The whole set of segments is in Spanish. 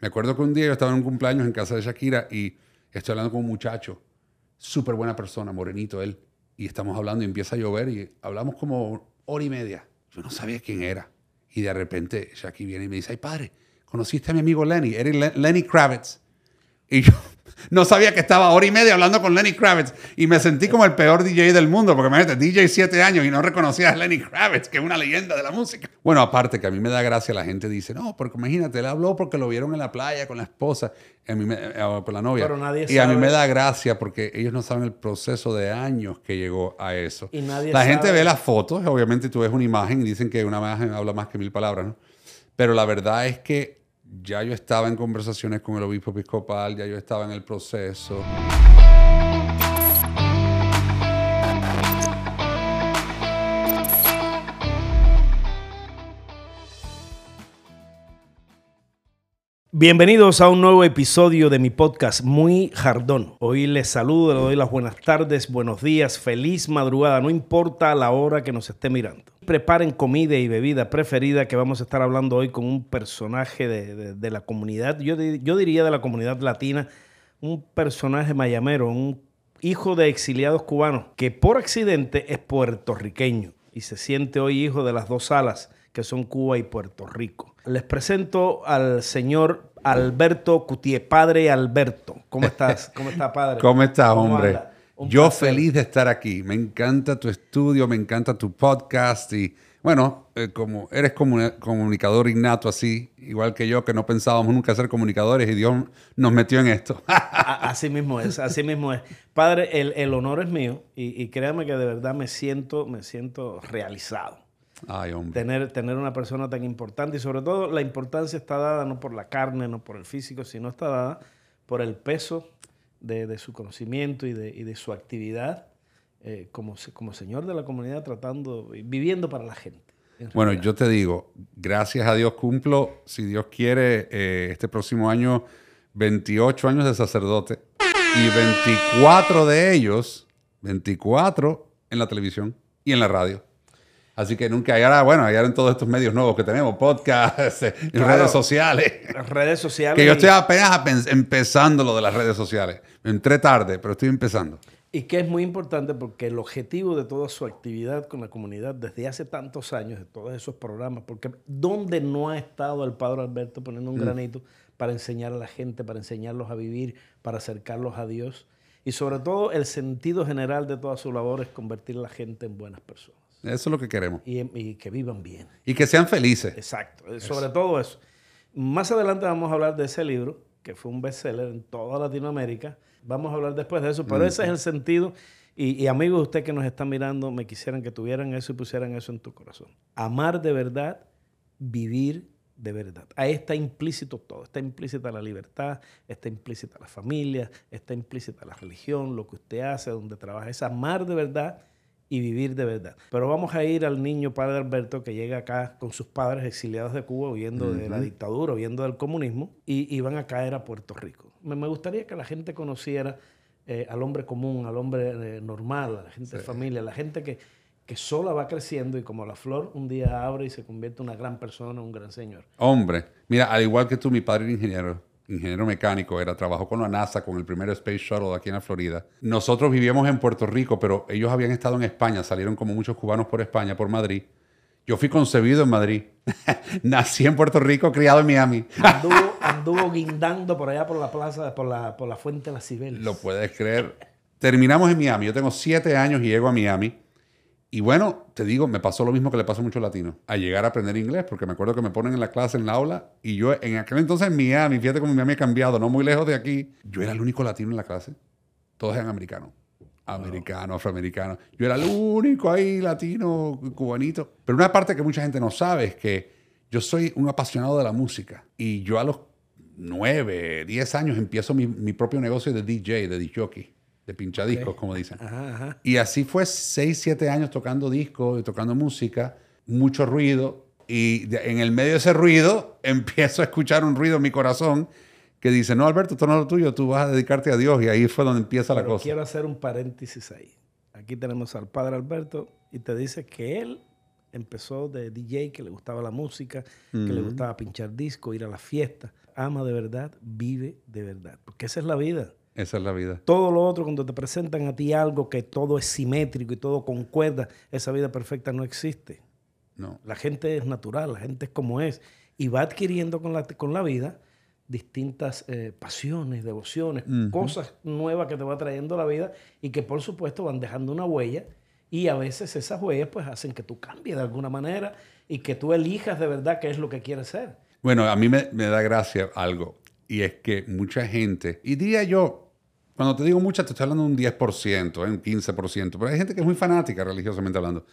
Me acuerdo que un día yo estaba en un cumpleaños en casa de Shakira y estoy hablando con un muchacho, súper buena persona, morenito él, y estamos hablando y empieza a llover y hablamos como hora y media. Yo no sabía quién era. Y de repente Shakira viene y me dice, ay padre, ¿conociste a mi amigo Lenny? Eres Lenny Kravitz. Y yo no sabía que estaba hora y media hablando con Lenny Kravitz. Y me sentí como el peor DJ del mundo, porque imagínate, DJ siete años y no reconocía a Lenny Kravitz, que es una leyenda de la música. Bueno, aparte que a mí me da gracia, la gente dice, no, porque imagínate, él habló porque lo vieron en la playa con la esposa, a mí eh, con la novia. Pero nadie y a mí me da gracia porque ellos no saben el proceso de años que llegó a eso. Y nadie la gente sabe- ve las fotos, obviamente tú ves una imagen y dicen que una imagen habla más que mil palabras, ¿no? Pero la verdad es que ya yo estaba en conversaciones con el obispo episcopal, ya yo estaba en el proceso. Bienvenidos a un nuevo episodio de mi podcast Muy Jardón. Hoy les saludo, les doy las buenas tardes, buenos días, feliz madrugada, no importa la hora que nos esté mirando. Preparen comida y bebida preferida que vamos a estar hablando hoy con un personaje de, de- de la comunidad, yo, yo diría de la comunidad latina, un personaje mayamero, un hijo de exiliados cubanos que por accidente es puertorriqueño y se siente hoy hijo de las dos alas que son Cuba y Puerto Rico. Les presento al señor Alberto Cutié, padre Alberto. ¿Cómo estás? ¿Cómo está, padre? ¿Cómo estás, ¿Cómo hombre? Un Yo placer. feliz de estar aquí. Me encanta tu estudio, me encanta tu podcast y bueno, eh, como eres comuni- comunicador innato así, igual que yo, que no pensábamos nunca ser comunicadores y Dios nos metió en esto. Así mismo es, así mismo es. Padre, el, el honor es mío y, y créame que de verdad me siento, me siento realizado. Ay, hombre. Tener, tener una persona tan importante y sobre todo la importancia está dada no por la carne, no por el físico, sino está dada por el peso de, de su conocimiento y de, y de su actividad eh, como, como señor de la comunidad tratando, y viviendo para la gente. en Bueno, yo te digo, gracias a Dios cumplo, si Dios quiere, eh, este próximo año 28 años de sacerdote y 24 de ellos, 24 en la televisión y en la radio. Así que nunca, ahora, bueno, en todos estos medios nuevos que tenemos, podcasts, eh, Claro. redes sociales. Redes sociales. Que yo estoy apenas apen- empezando lo de las redes sociales. Entré tarde, pero estoy empezando. Y que es muy importante porque el objetivo de toda su actividad con la comunidad desde hace tantos años, de todos esos programas, porque ¿dónde no ha estado el Padre Alberto poniendo un granito para enseñar a la gente, para enseñarlos a vivir, para acercarlos a Dios? Y sobre todo el sentido general de toda su labor es convertir a la gente en buenas personas Eso es lo que queremos. y, que vivan bien. Y que sean felices. Exacto, eh, sobre todo eso. Más adelante vamos a hablar de ese libro, que fue un bestseller en toda Latinoamérica. Vamos a hablar después de eso, pero ese es el sentido. Y, y amigos, usted que nos está mirando, me quisieran que tuvieran eso y pusieran eso en tu corazón. Amar de verdad, vivir de verdad. Ahí está implícito todo. Está implícita la libertad, está implícita la familia, está implícita la religión, lo que usted hace, donde trabaja. Es amar de verdad y vivir de verdad. Pero vamos a ir al niño padre Alberto que llega acá con sus padres exiliados de Cuba, huyendo de la dictadura, huyendo del comunismo, y, y van a caer a Puerto Rico. Me, me gustaría que la gente conociera eh, al hombre común, al hombre eh, normal, a la gente de familia, a la gente que, que sola va creciendo y como la flor un día abre y se convierte en una gran persona, un gran señor. Hombre, mira, al igual que tú, mi padre era ingeniero, ingeniero mecánico, era, trabajó con la NASA, con el primer Space Shuttle aquí en la Florida. Nosotros vivíamos en Puerto Rico, pero ellos habían estado en España, salieron como muchos cubanos por España, por Madrid. Yo fui concebido en Madrid. Nací en Puerto Rico, criado en Miami. Anduvo, anduvo guindando por allá por la plaza, por la, por la fuente de las Cibeles. Lo puedes creer. Terminamos en Miami. Yo tengo siete años y llego a Miami. Y bueno, te digo, me pasó lo mismo que le pasó a muchos latinos, a llegar a aprender inglés, porque me acuerdo que me ponen en la clase, en la aula, y yo en aquel entonces en Miami, fíjate cómo Miami ha cambiado, no muy lejos de aquí, yo era el único latino en la clase. Todos eran americanos. Americano, afroamericano. Yo era el único ahí latino, cubanito. Pero una parte que mucha gente no sabe es que yo soy un apasionado de la música. Y yo a los 9, 10 años empiezo mi, mi propio negocio de DJ, de disjockey, de pinchadiscos, como dicen. Ajá, ajá. Y así fue 6, 7 años tocando discos y tocando música, mucho ruido. Y en el medio de ese ruido empiezo a escuchar un ruido en mi corazón que dice, no, Alberto, esto no es lo tuyo, tú vas a dedicarte a Dios. Y ahí fue donde empieza la cosa. quiero hacer un paréntesis ahí. Aquí tenemos al padre Alberto y te dice que él empezó de DJ, que le gustaba la música, que le gustaba pinchar disco, ir a las fiestas. ama de verdad, vive de verdad. Porque esa es la vida. Esa es la vida. Todo lo otro, cuando te presentan a ti algo que todo es simétrico y todo concuerda, esa vida perfecta no existe. No. La gente es natural, la gente es como es. Y va adquiriendo con la, con la vida distintas eh, pasiones, devociones, cosas nuevas que te va trayendo la vida y que por supuesto van dejando una huella y a veces esas huellas pues hacen que tú cambies de alguna manera y que tú elijas de verdad qué es lo que quieres ser. Bueno, a mí me, me da gracia algo y es que mucha gente, y diría yo, cuando te digo mucha, te estoy hablando de un 10%, ¿eh? un 15%, pero hay gente que es muy fanática religiosamente hablando.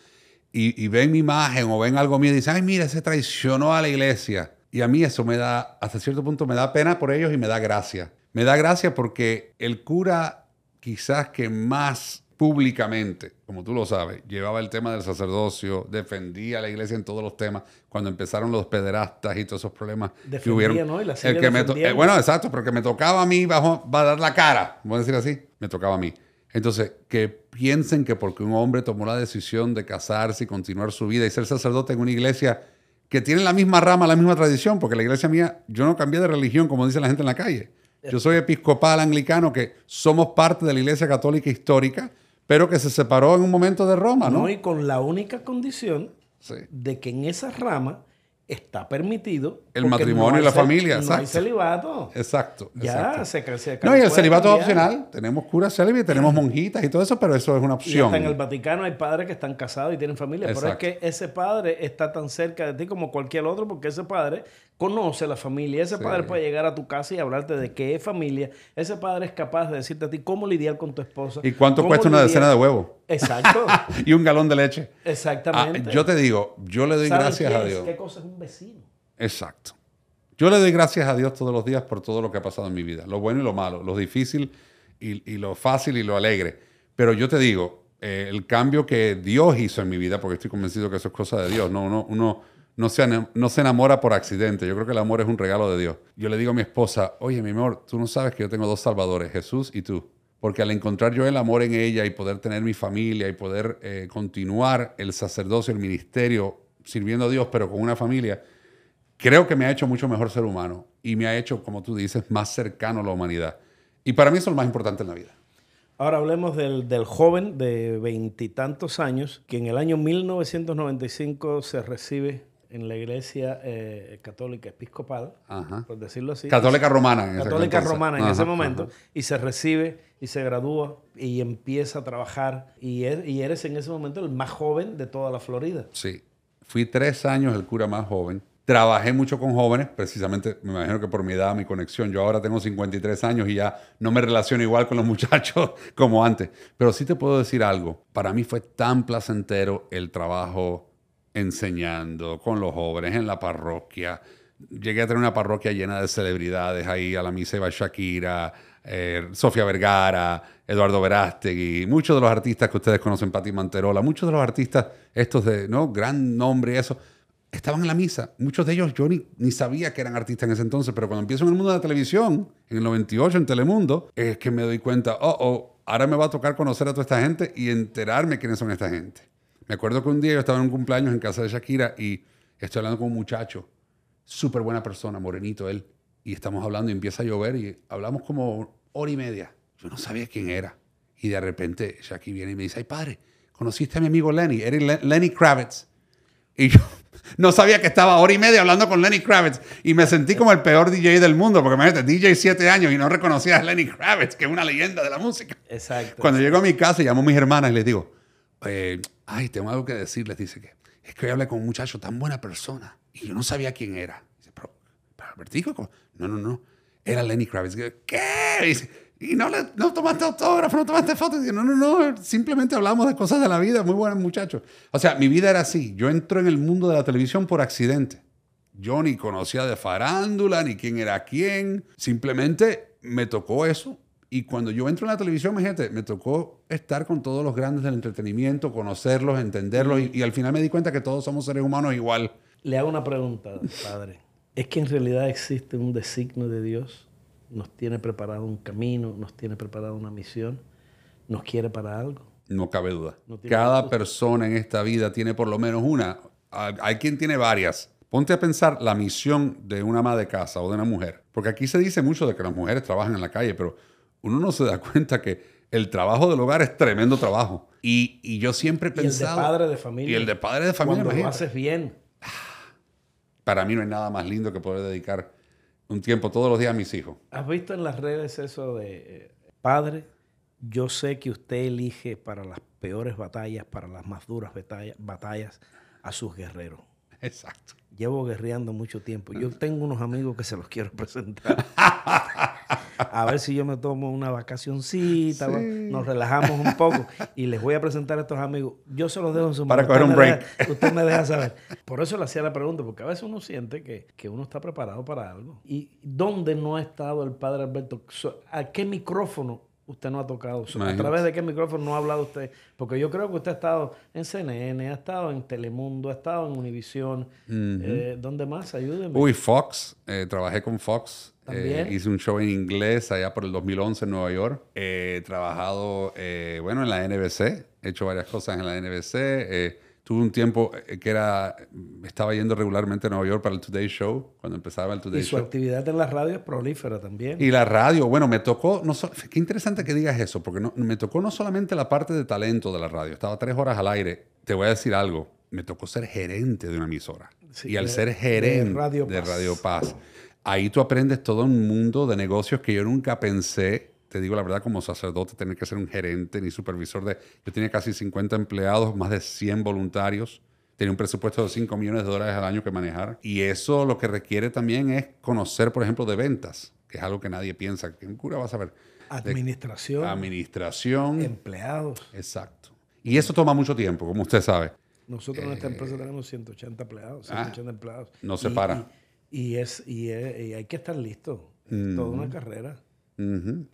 Y, y ven mi imagen o ven algo mío y dicen, ay, mira, se traicionó a la iglesia. Y a mí eso me da, hasta cierto punto, me da pena por ellos y me da gracia. Me da gracia porque el cura quizás que más públicamente, como tú lo sabes, llevaba el tema del sacerdocio, defendía a la iglesia en todos los temas, cuando empezaron los pederastas y todos esos problemas defendía, que hubieron. ¿no? Y la el que me eh, bueno, exacto, pero que me tocaba a mí bajo, va a dar la cara, vamos a decir así, me tocaba a mí. Entonces, que piensen que porque un hombre tomó la decisión de casarse y continuar su vida y ser sacerdote en una iglesia que tiene la misma rama, la misma tradición, porque la iglesia mía, yo no cambié de religión como dice la gente en la calle. Yo soy episcopal anglicano, que somos parte de la iglesia católica histórica, pero que se separó en un momento de Roma, ¿no? No, y con la única condición Sí. de que en esa rama está permitido El porque matrimonio hay y la cel- familia, No hay exacto. celibato. Exacto. Ya exacto. se, se No, y el celibato es opcional. Tenemos curas célibes, tenemos monjitas y todo eso, pero eso es una Y opción. hasta en el Vaticano hay padres que están casados y tienen familia. Pero es que ese padre está tan cerca de ti como cualquier otro porque ese padre conoce la familia. Ese Sí. padre puede llegar a tu casa y hablarte de qué es familia. Ese padre es capaz de decirte a ti cómo lidiar con tu esposa. ¿Y cuánto cuesta una lidiar- decena de huevos? Exacto. y un galón de leche. Ah, Exactamente. yo te digo, yo le doy ¿Saben gracias a? Dios. ¿Qué cosa es un vecino? Exacto. Yo le doy gracias a Dios todos los días por todo lo que ha pasado en mi vida, lo bueno y lo malo, lo difícil y, y lo fácil y lo alegre. Pero yo te digo, eh, el cambio que Dios hizo en mi vida, porque estoy convencido que eso es cosa de Dios, no, uno, uno no, se, no se enamora por accidente, yo creo que el amor es un regalo de Dios. Yo le digo a mi esposa, oye mi amor, tú no sabes que yo tengo dos salvadores, Jesús y tú. Porque al encontrar yo el amor en ella y poder tener mi familia y poder eh, continuar el sacerdocio, el ministerio, sirviendo a Dios, pero con una familia, creo que me ha hecho mucho mejor ser humano y me ha hecho, como tú dices, más cercano a la humanidad. Y para mí eso es lo más importante en la vida. Ahora hablemos del, del joven de veintitantos años que en el año 1995 se recibe en la iglesia eh, católica episcopal, Ajá. por decirlo así. Católica romana. en Católica romana en Ajá, ese momento. ajá. Y se recibe y se gradúa y empieza a trabajar. Y, er- y eres en ese momento el más joven de toda la Florida. Sí. Fui tres años el cura más joven. Trabajé mucho con jóvenes, precisamente, me imagino que por mi edad, mi conexión. Yo ahora tengo 53 años y ya no me relaciono igual con los muchachos como antes. Pero sí te puedo decir algo. Para mí fue tan placentero el trabajo enseñando con los jóvenes en la parroquia. Llegué a tener una parroquia llena de celebridades. Ahí a la misa iba Shakira, eh, Sofía Vergara, Eduardo Verástegui, muchos de los artistas que ustedes conocen, Pati Manterola, muchos de los artistas, estos de ¿no? gran nombre eso, estaban en la misa. Muchos de ellos yo ni, sabía que eran artistas en ese entonces, pero cuando empiezo en el mundo de la televisión, en el 98 en Telemundo, es que me doy cuenta, oh, oh, ahora me va a tocar conocer a toda esta gente y enterarme quiénes son esta gente. Me acuerdo que un día yo estaba en un cumpleaños en casa de Shakira y estoy hablando con un muchacho, súper buena persona, morenito él, y estamos hablando y empieza a llover y hablamos como hora y media. Yo no sabía quién era. Y de repente Shakira viene y me dice, ay padre, ¿conociste a mi amigo Lenny? Eres Le- Lenny Kravitz. Y yo no sabía que estaba hora y media hablando con Lenny Kravitz. Y me sentí como el peor DJ del mundo, porque imagínate, DJ siete años y no reconocía a Lenny Kravitz, que es una leyenda de la música. Exacto. Cuando llego a mi casa, llamo a mis hermanas y les digo, eh, ay, tengo algo que decirles. Dice que es que hoy hablé con un muchacho tan buena persona y yo no sabía quién era. Dice, pero, pero Albertico, ¿cómo?". no, no, no, era Lenny Kravitz. ¿Qué? Dice, y no, le, no tomaste autógrafo, no tomaste fotos. No, no, no, simplemente hablamos de cosas de la vida, muy buenos muchachos. O sea, mi vida era así. Yo entro en el mundo de la televisión por accidente. Yo ni conocía de farándula, ni quién era quién. Simplemente me tocó eso. Y cuando yo entro en la televisión, gente, me tocó estar con todos los grandes del entretenimiento, conocerlos, entenderlos. Y, y al final me di cuenta que todos somos seres humanos igual. Le hago una pregunta, padre. ¿Es que en realidad existe un designio de Dios? ¿Nos tiene preparado un camino? ¿Nos tiene preparado una misión? ¿Nos quiere para algo? No cabe duda. No Cada duda. persona en esta vida tiene por lo menos una. Hay hay quien tiene varias, Ponte a pensar la misión de una ama de casa o de una mujer. Porque aquí se dice mucho de que las mujeres trabajan en la calle, pero uno no se da cuenta que el trabajo del hogar es tremendo trabajo. Y, y yo siempre he pensado... Y el de padre de familia. Y el de padre de familia. Cuando lo haces bien. Para mí no hay nada más lindo que poder dedicar un tiempo todos los días a mis hijos. ¿Has visto en las redes eso de, eh, padre, yo sé que usted elige para las peores batallas, para las más duras batallas, batallas a sus guerreros? Exacto. Llevo guerreando mucho tiempo. Yo tengo unos amigos que se los quiero presentar. a ver si yo me tomo una vacacioncita, nos relajamos un poco y les voy a presentar a estos amigos. Yo se los dejo en su Para coger un break. usted me deja saber. Por eso le hacía la pregunta, porque a veces uno siente que, que uno está preparado para algo. ¿Y dónde no ha estado el padre Alberto? ¿A qué micrófono usted no ha tocado? ¿A través de qué micrófono no ha hablado usted? Porque yo creo que usted ha estado en CNN, ha estado en Telemundo, ha estado en Univisión. Eh, ¿Dónde más? Ayúdeme. Uy, Fox. Eh, trabajé con Fox. Eh, hice un show en inglés allá por el 2011 en Nueva York. he trabajado, bueno, en la NBC. He hecho varias cosas en la NBC. Tuve un tiempo eh, que era, estaba yendo regularmente a Nueva York para el Today Show, cuando empezaba el Today Show. Y su actividad en la radio es prolífera también. Y la radio, bueno, me tocó, no qué interesante que digas eso, porque no, me tocó no solamente la parte de talento de la radio, estaba tres horas al aire. Te voy a decir algo, me tocó ser gerente de una emisora. y al ser gerente de Radio Paz, ahí tú aprendes todo un mundo de negocios que yo nunca pensé te digo la verdad, como sacerdote, tener que ser un gerente ni supervisor de... Yo tenía casi 50 empleados, más de 100 voluntarios. Tenía un presupuesto de 5 millones de dólares al año que manejar. Y eso lo que requiere también es conocer, por ejemplo, de ventas, que es algo que nadie piensa. ¿Qué cura va a saber? Administración. administración. Empleados. Exacto. Y eso toma mucho tiempo, como usted sabe. Nosotros en esta empresa tenemos 180 empleados, 180 ah, empleados. No se para. Y, es, y, hay que estar listo. Es toda una carrera.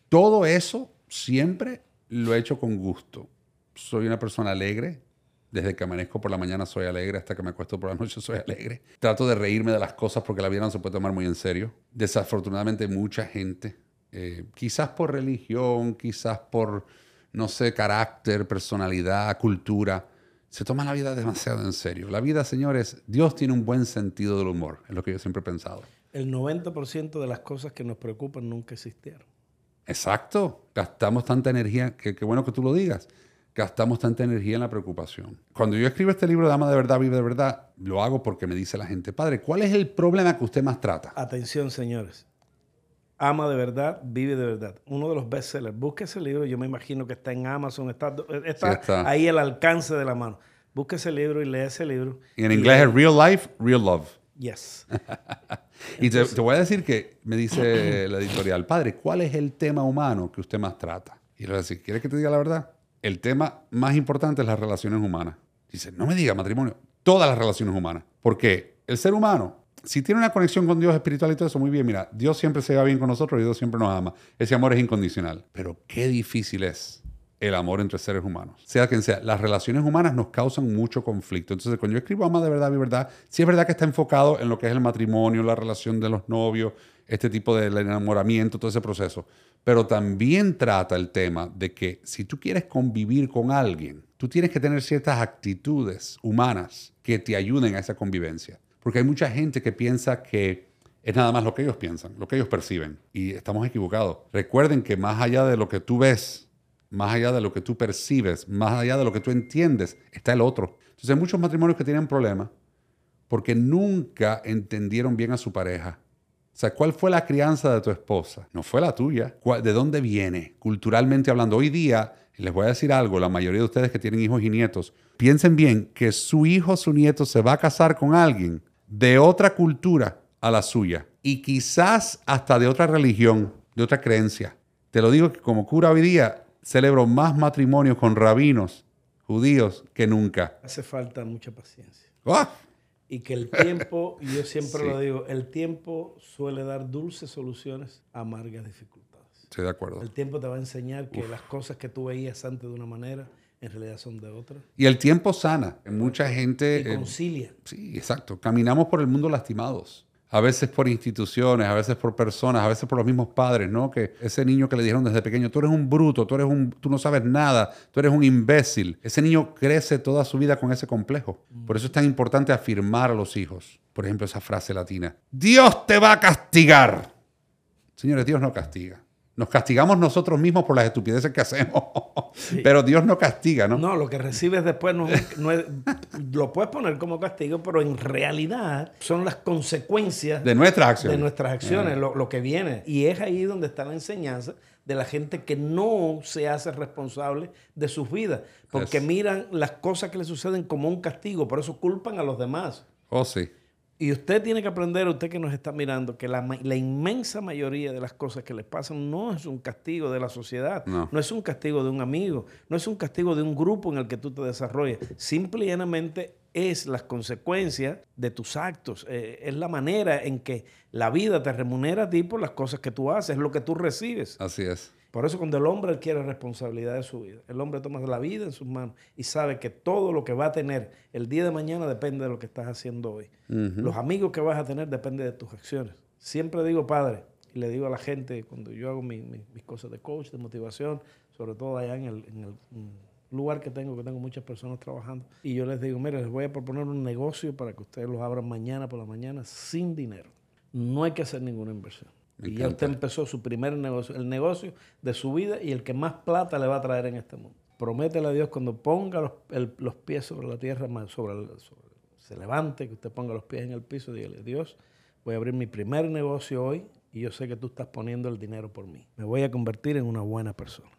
Todo eso siempre lo he hecho con gusto. Soy una persona alegre. Desde que amanezco por la mañana soy alegre, hasta que me acuesto por la noche soy alegre. Trato de reírme de las cosas porque la vida no se puede tomar muy en serio. Desafortunadamente mucha gente, eh, quizás por religión, quizás por, no sé, carácter, personalidad, cultura, se toma la vida demasiado en serio. La vida, señores, Dios tiene un buen sentido del humor, es lo que yo siempre he pensado. El 90% de las cosas que nos preocupan nunca existieron. Exacto. Gastamos tanta energía, que, bueno que tú lo digas. Gastamos tanta energía en la preocupación. Cuando yo escribo este libro de Ama de verdad, vive de verdad, lo hago porque me dice la gente, padre, ¿cuál es el problema que usted más trata? Atención, señores. Ama de verdad, vive de verdad. Uno de los bestsellers. Busque ese libro, yo me imagino que está en Amazon, está, está, ahí al alcance de la mano. Busque ese libro y lea ese libro. Y en inglés es Real Life, Real Love. Yes. y te, voy a decir que me dice la editorial, padre, ¿cuál es el tema humano que usted más trata? Y le voy a decir, ¿quieres que te diga la verdad? El tema más importante es las relaciones humanas. Dice, no me diga matrimonio, todas las relaciones humanas. Porque el ser humano, si tiene una conexión con Dios espiritual y todo eso, muy bien, mira, Dios siempre se va bien con nosotros y Dios siempre nos ama. Ese amor es incondicional. Pero qué difícil es el amor entre seres humanos. Sea quien sea, las relaciones humanas nos causan mucho conflicto. Entonces, cuando yo escribo Ama de verdad, mi verdad, sí es verdad que está enfocado en lo que es el matrimonio, la relación de los novios, este tipo de enamoramiento, todo ese proceso. Pero también trata el tema de que si tú quieres convivir con alguien, tú tienes que tener ciertas actitudes humanas que te ayuden a esa convivencia. Porque hay mucha gente que piensa que es nada más lo que ellos piensan, lo que ellos perciben. Y estamos equivocados. Recuerden que más allá de lo que tú ves, más allá de lo que tú percibes, más allá de lo que tú entiendes, está el otro. Entonces hay muchos matrimonios que tienen problemas porque nunca entendieron bien a su pareja. O sea, ¿cuál fue la crianza de tu esposa? No fue la tuya. ¿De dónde viene? Culturalmente hablando, hoy día, les voy a decir algo, la mayoría de ustedes que tienen hijos y nietos, piensen bien que su hijo o su nieto se va a casar con alguien de otra cultura a la suya y quizás hasta de otra religión, de otra creencia. Te lo digo que como cura hoy día, celebro más matrimonios con rabinos judíos que nunca. Hace falta mucha paciencia. ¡Ah! Y que el tiempo, y yo siempre lo digo, el tiempo suele dar dulces soluciones a amargas dificultades. Estoy de acuerdo. El tiempo te va a enseñar que las cosas que tú veías antes de una manera, en realidad son de otra. Y el tiempo sana. Mucha gente... Y concilia. sí, exacto. Caminamos por el mundo lastimados a veces por instituciones, a veces por personas, a veces por los mismos padres, ¿no? Que ese niño que le dijeron desde pequeño, tú eres un bruto, tú, eres un, tú no sabes nada, tú eres un imbécil. Ese niño crece toda su vida con ese complejo. Por eso es tan importante afirmar a los hijos. por ejemplo, esa frase latina, Dios te va a castigar. Señores, Dios no castiga. Nos castigamos nosotros mismos por las estupideces que hacemos. Pero Dios no castiga, ¿no? No, lo que recibes después no, es, no es- lo puedes poner como castigo, pero en realidad son las consecuencias De nuestras acciones. de nuestras acciones, lo, lo que viene. Y es ahí donde está la enseñanza de la gente que no se hace responsable de sus vidas, porque Yes. miran las cosas que le suceden como un castigo, por eso culpan a los demás. Oh, sí. Y usted tiene que aprender, usted que nos está mirando, que la, inmensa mayoría de las cosas que le pasan no es un castigo de la sociedad, No. es un castigo de un amigo, no es un castigo de un grupo en el que tú te desarrollas. Simple y llanamente es las consecuencias de tus actos, eh, es la manera en que la vida te remunera a ti por las cosas que tú haces, es lo que tú recibes. Así es. Por eso cuando el hombre adquiere responsabilidad de su vida, el hombre toma la vida en sus manos y sabe que todo lo que va a tener el día de mañana depende de lo que estás haciendo hoy. Los amigos que vas a tener depende de tus acciones. Siempre digo, padre, y le digo a la gente cuando yo hago mi- mi- mis cosas de coach, de motivación, sobre todo allá en el, en el, lugar que tengo, que tengo muchas personas trabajando, y yo les digo, mire, les voy a proponer un negocio para que ustedes lo abran mañana por la mañana sin dinero. No hay que hacer ninguna inversión. Me y ya usted empezó su primer negocio, el negocio de su vida y el que más plata le va a traer en este mundo. Prométele a Dios cuando ponga los, el- los pies sobre la tierra, sobre el- sobre- se levante, que usted ponga los pies en el piso, dígale, Dios, voy a abrir mi primer negocio hoy y yo sé que tú estás poniendo el dinero por mí. Me voy a convertir en una buena persona.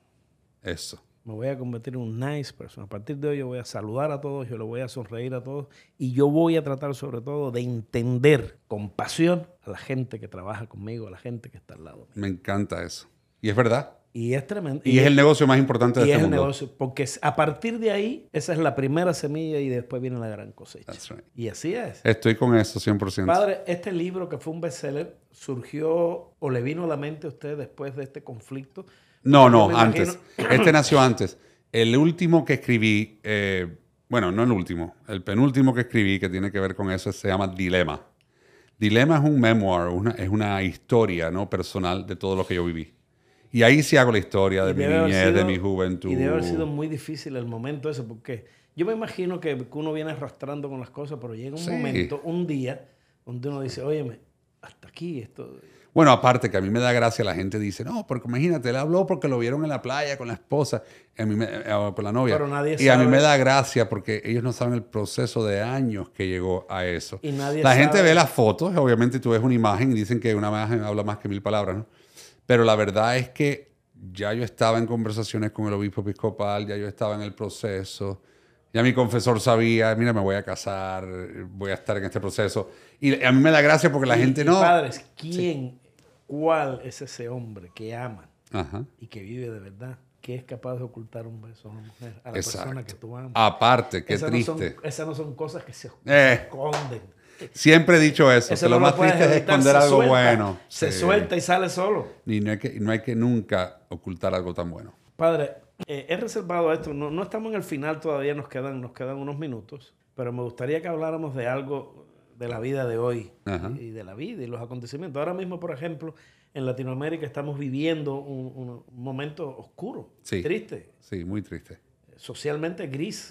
Eso. Me voy a convertir en un nice person. A partir de hoy yo voy a saludar a todos, yo le voy a sonreír a todos y yo voy a tratar sobre todo de entender con pasión a la gente que trabaja conmigo, a la gente que está al lado mío. Me encanta eso. Y es verdad. Y es tremendo. Y, es el negocio más importante de y este es el mundo. negocio, porque a partir de ahí, esa es la primera semilla y después viene la gran cosecha. That's right. Y así es. Estoy con eso 100%. Padre, este libro que fue un bestseller surgió o le vino a la mente a usted después de este conflicto. No, no, antes. imagino- Este nació antes. El último que escribí, eh, bueno, no el último, el penúltimo que escribí que tiene que ver con eso se llama Dilema. Dilema es un memoir, una- es una historia ¿no? personal de todo lo que yo viví. Y ahí sí hago la historia de mi niñez, de mi juventud. Y debe haber sido muy difícil el momento ese, porque yo me imagino que que uno viene arrastrando con las cosas, pero llega un Sí. momento, un día, donde uno dice, óyeme, hasta aquí esto... Bueno, aparte que a mí me da gracia, la gente dice, no, porque imagínate, él habló porque lo vieron en la playa con la esposa, a mí me- eh, con la novia. Pero nadie y a mí me da gracia porque ellos no saben el proceso de años que llegó a eso. Y nadie la gente ve las fotos, obviamente tú ves una imagen y dicen que una imagen habla más que mil palabras, ¿no? Pero la verdad es que ya yo estaba en conversaciones con el obispo episcopal, ya yo estaba en el proceso. Ya mi confesor sabía, mira, me voy a casar, voy a estar en este proceso. Y a mí me da gracia porque la Y- gente y no... Padres, ¿quién, cuál es ese hombre que ama Ajá. y que vive de verdad, que es capaz de ocultar un beso a una mujer, a la persona que tú amas? Aparte, qué Esas no son- triste. esas no son cosas que se Eh. esconden. Siempre he dicho eso, Eso que lo no más triste es esconder algo suelta, bueno. Se Sí. suelta y sale solo. Y no hay, que, no hay que nunca ocultar algo tan bueno. Padre, eh, he reservado esto. No, no estamos en el final todavía, nos quedan, nos quedan unos minutos. Pero me gustaría que habláramos de algo de la vida de hoy Ajá. y de la vida y los acontecimientos. Ahora mismo, por ejemplo, en Latinoamérica estamos viviendo un, un momento oscuro, Sí. triste, Sí, muy triste. socialmente gris.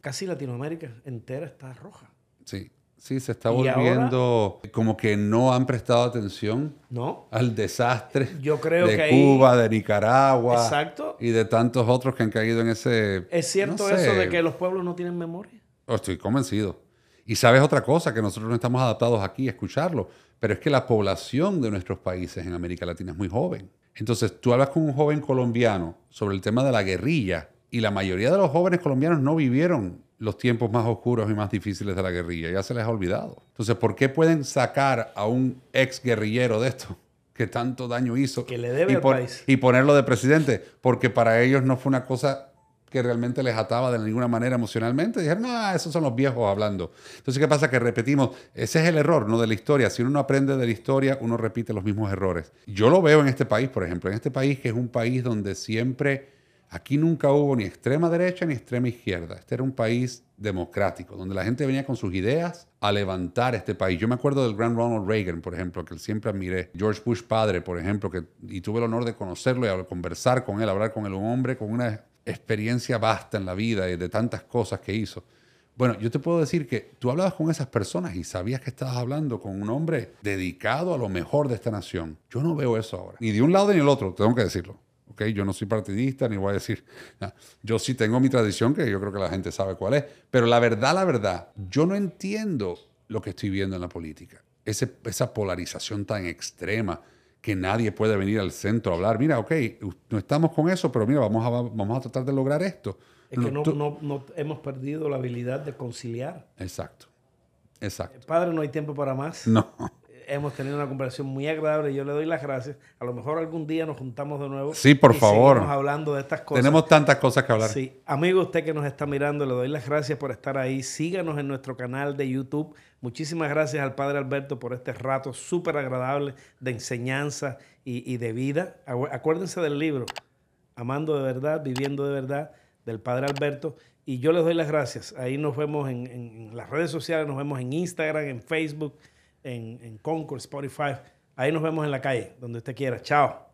Casi Latinoamérica entera está roja. Sí, sí, se está ¿Y volviendo como que no han prestado atención ¿No? al desastre Yo creo de que Cuba, de Nicaragua Exacto. y de tantos otros que han caído en ese... ¿Es cierto no eso de que los pueblos no tienen memoria? Estoy convencido. Y sabes otra cosa, que nosotros no estamos adaptados aquí a escucharlo, pero es que la población de nuestros países en América Latina es muy joven. Entonces, tú hablas con un joven colombiano sobre el tema de la guerrilla y la mayoría de los jóvenes colombianos no vivieron los tiempos más oscuros y más difíciles de la guerrilla, ya se les ha olvidado. Entonces, ¿por qué pueden sacar a un ex guerrillero de esto que tanto daño hizo Que le debe y, al país. y ponerlo de presidente? Porque para ellos no fue una cosa que realmente les ataba de ninguna manera emocionalmente. Dijeron, no, esos son los viejos hablando. Entonces, ¿qué pasa? Que repetimos, ese es el error, ¿no? De la historia. Si uno no aprende de la historia, uno repite los mismos errores. Yo lo veo en este país, por ejemplo, en este país que es un país donde siempre, aquí nunca hubo ni extrema derecha ni extrema izquierda. Este era un país democrático, donde la gente venía con sus ideas a levantar este país. Yo me acuerdo del gran Ronald Reagan, por ejemplo, que siempre admiré. George Bush padre, por ejemplo, que, y tuve el honor de conocerlo y conversar con él, hablar con él, un hombre con una experiencia vasta en la vida y de tantas cosas que hizo. Bueno, yo te puedo decir que tú hablabas con esas personas y sabías que estabas hablando con un hombre dedicado a lo mejor de esta nación. Yo no veo eso ahora, ni de un lado ni del otro, tengo que decirlo. ¿okay? Yo no soy partidista ni voy a decir, yo sí tengo mi tradición que yo creo que la gente sabe cuál es, pero la verdad, la verdad, yo no entiendo lo que estoy viendo en la política. esa polarización tan extrema que nadie puede venir al centro a hablar, mira, ok, no estamos con eso, pero mira, vamos a, vamos a tratar de lograr esto. Es que no, no, no, hemos perdido la habilidad de conciliar. Exacto, exacto. Padre, no hay tiempo para más. No hemos tenido una conversación muy agradable y yo le doy las gracias. A lo mejor algún día nos juntamos de nuevo. Sí, por favor. Estamos hablando de estas cosas. Tenemos tantas cosas que hablar. Sí. Amigo, usted que nos está mirando, le doy las gracias por estar ahí. Síganos en nuestro canal de YouTube. Muchísimas gracias al Padre Alberto por este rato súper agradable de enseñanza y, de vida. Acuérdense del libro, Amando de verdad, viviendo de verdad, del Padre Alberto. Y yo les doy las gracias. Ahí nos vemos en, en las redes sociales, nos vemos en Instagram, en Facebook en, en Concord, Spotify. Ahí nos vemos en la calle, donde usted quiera. Chao.